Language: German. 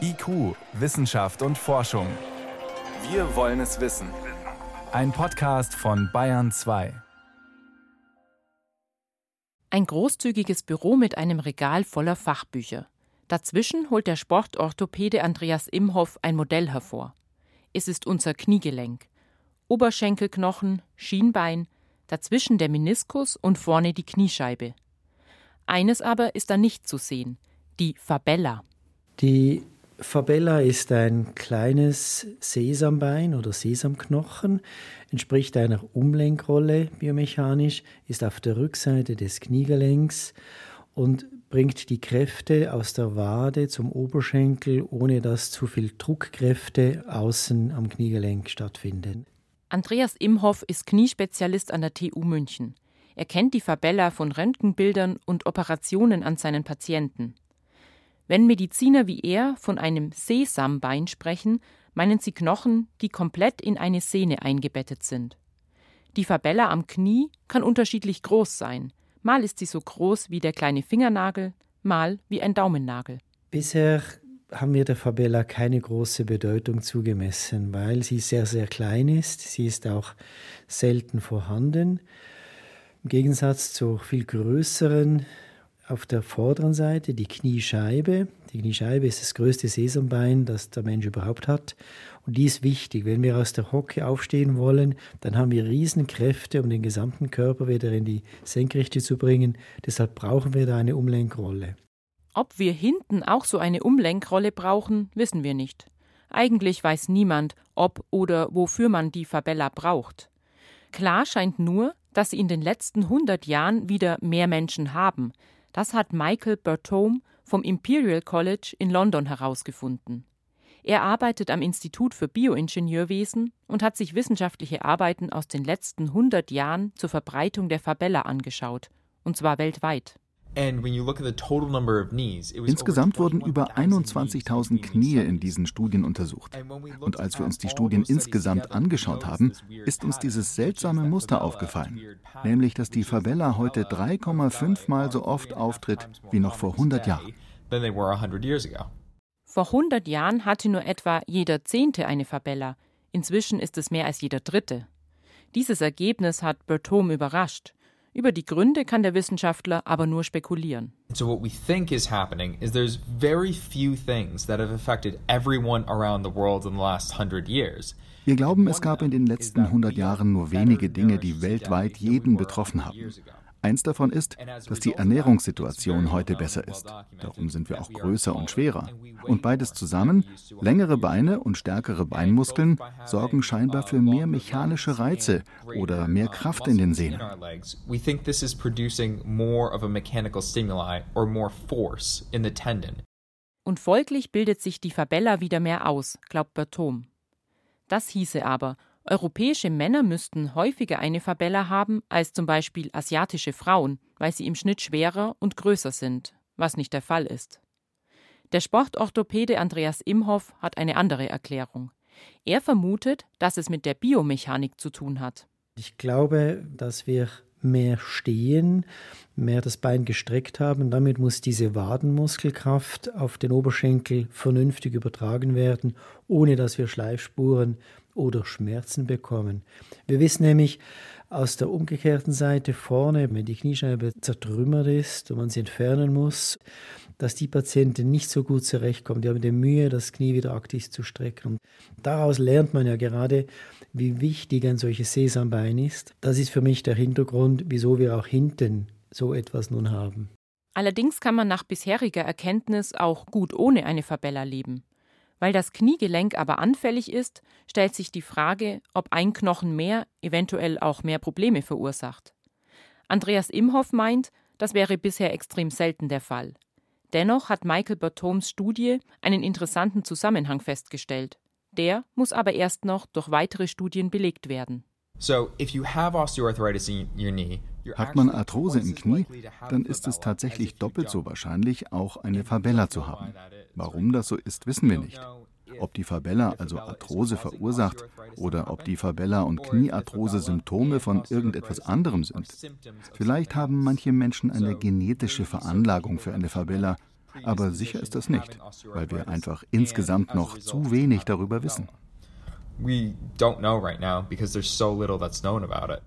IQ, Wissenschaft und Forschung. Wir wollen es wissen. Ein Podcast von Bayern 2. Ein großzügiges Büro mit einem Regal voller Fachbücher. Dazwischen holt der Sportorthopäde Andreas Imhoff ein Modell hervor. Es ist unser Kniegelenk. Oberschenkelknochen, Schienbein, dazwischen der Meniskus und vorne die Kniescheibe. Eines aber ist da nicht zu sehen, die Fabella. Die Fabella ist ein kleines Sesambein oder Sesamknochen, entspricht einer Umlenkrolle biomechanisch, ist auf der Rückseite des Kniegelenks und bringt die Kräfte aus der Wade zum Oberschenkel, ohne dass zu viel Druckkräfte außen am Kniegelenk stattfinden. Andreas Imhoff ist Kniespezialist an der TU München. Er kennt die Fabella von Röntgenbildern und Operationen an seinen Patienten. Wenn Mediziner wie er von einem Sesambein sprechen, meinen sie Knochen, die komplett in eine Sehne eingebettet sind. Die Fabella am Knie kann unterschiedlich groß sein. Mal ist sie so groß wie der kleine Fingernagel, mal wie ein Daumennagel. Bisher haben wir der Fabella keine große Bedeutung zugemessen, weil sie sehr, sehr klein ist. Sie ist auch selten vorhanden. Im Gegensatz zur viel größeren auf der vorderen Seite die Kniescheibe. Die Kniescheibe ist das größte Sesambein, das der Mensch überhaupt hat. Und die ist wichtig. Wenn wir aus der Hocke aufstehen wollen, dann haben wir Riesenkräfte, um den gesamten Körper wieder in die Senkrechte zu bringen. Deshalb brauchen wir da eine Umlenkrolle. Ob wir hinten auch so eine Umlenkrolle brauchen, wissen wir nicht. Eigentlich weiß niemand, ob oder wofür man die Fabella braucht. Klar scheint nur, dass sie in den letzten 100 Jahren wieder mehr Menschen haben. Das hat Michael Bertome vom Imperial College in London herausgefunden. Er arbeitet am Institut für Bioingenieurwesen und hat sich wissenschaftliche Arbeiten aus den letzten 100 Jahren zur Verbreitung der Fabella angeschaut, und zwar weltweit. Insgesamt wurden über 21.000 Knie in diesen Studien untersucht. Und als wir uns die Studien insgesamt angeschaut haben, ist uns dieses seltsame Muster aufgefallen, nämlich dass die Fabella heute 3,5 Mal so oft auftritt wie noch vor 100 Jahren. Vor 100 Jahren hatte nur etwa jeder Zehnte eine Fabella. Inzwischen ist es mehr als jeder Dritte. Dieses Ergebnis hat Bertome überrascht. Über die Gründe kann der Wissenschaftler aber nur spekulieren. So what we think is happening is there's very few things that have affected everyone around the world in the last hundred years. Wir glauben, es gab in den letzten 100 Jahren nur wenige Dinge, die weltweit jeden betroffen haben. Eins davon ist, dass die Ernährungssituation heute besser ist. Darum sind wir auch größer und schwerer. Und beides zusammen, längere Beine und stärkere Beinmuskeln, sorgen scheinbar für mehr mechanische Reize oder mehr Kraft in den Sehnen. Und folglich bildet sich die Fabella wieder mehr aus, glaubt Bertom. Das hieße aber, Europäische Männer müssten häufiger eine Fabella haben als zum Beispiel asiatische Frauen, weil sie im Schnitt schwerer und größer sind, was nicht der Fall ist. Der Sportorthopäde Andreas Imhoff hat eine andere Erklärung. Er vermutet, dass es mit der Biomechanik zu tun hat. Ich glaube, dass wir mehr stehen, mehr das Bein gestreckt haben. Damit muss diese Wadenmuskelkraft auf den Oberschenkel vernünftig übertragen werden, ohne dass wir Schleifspuren oder Schmerzen bekommen. Wir wissen nämlich aus der umgekehrten Seite vorne, wenn die Kniescheibe zertrümmert ist und man sie entfernen muss, dass die Patienten nicht so gut zurechtkommen. Die haben die Mühe, das Knie wieder aktiv zu strecken. Und daraus lernt man ja gerade, wie wichtig ein solches Sesambein ist. Das ist für mich der Hintergrund, wieso wir auch hinten so etwas nun haben. Allerdings kann man nach bisheriger Erkenntnis auch gut ohne eine Fabella leben. Weil das Kniegelenk aber anfällig ist, stellt sich die Frage, ob ein Knochen mehr eventuell auch mehr Probleme verursacht. Andreas Imhoff meint, das wäre bisher extrem selten der Fall. Dennoch hat Michael Bertoms Studie einen interessanten Zusammenhang festgestellt. Der muss aber erst noch durch weitere Studien belegt werden. Hat man Arthrose im Knie, dann ist es tatsächlich doppelt so wahrscheinlich, auch eine Fabella zu haben. Warum das so ist, wissen wir nicht. Ob die Fabella also Arthrose verursacht oder ob die Fabella und Kniearthrose Symptome von irgendetwas anderem sind. Vielleicht haben manche Menschen eine genetische Veranlagung für eine Fabella Aber sicher ist das nicht, weil wir einfach insgesamt noch zu wenig darüber wissen. We don't know right now because there's so little that's known about it.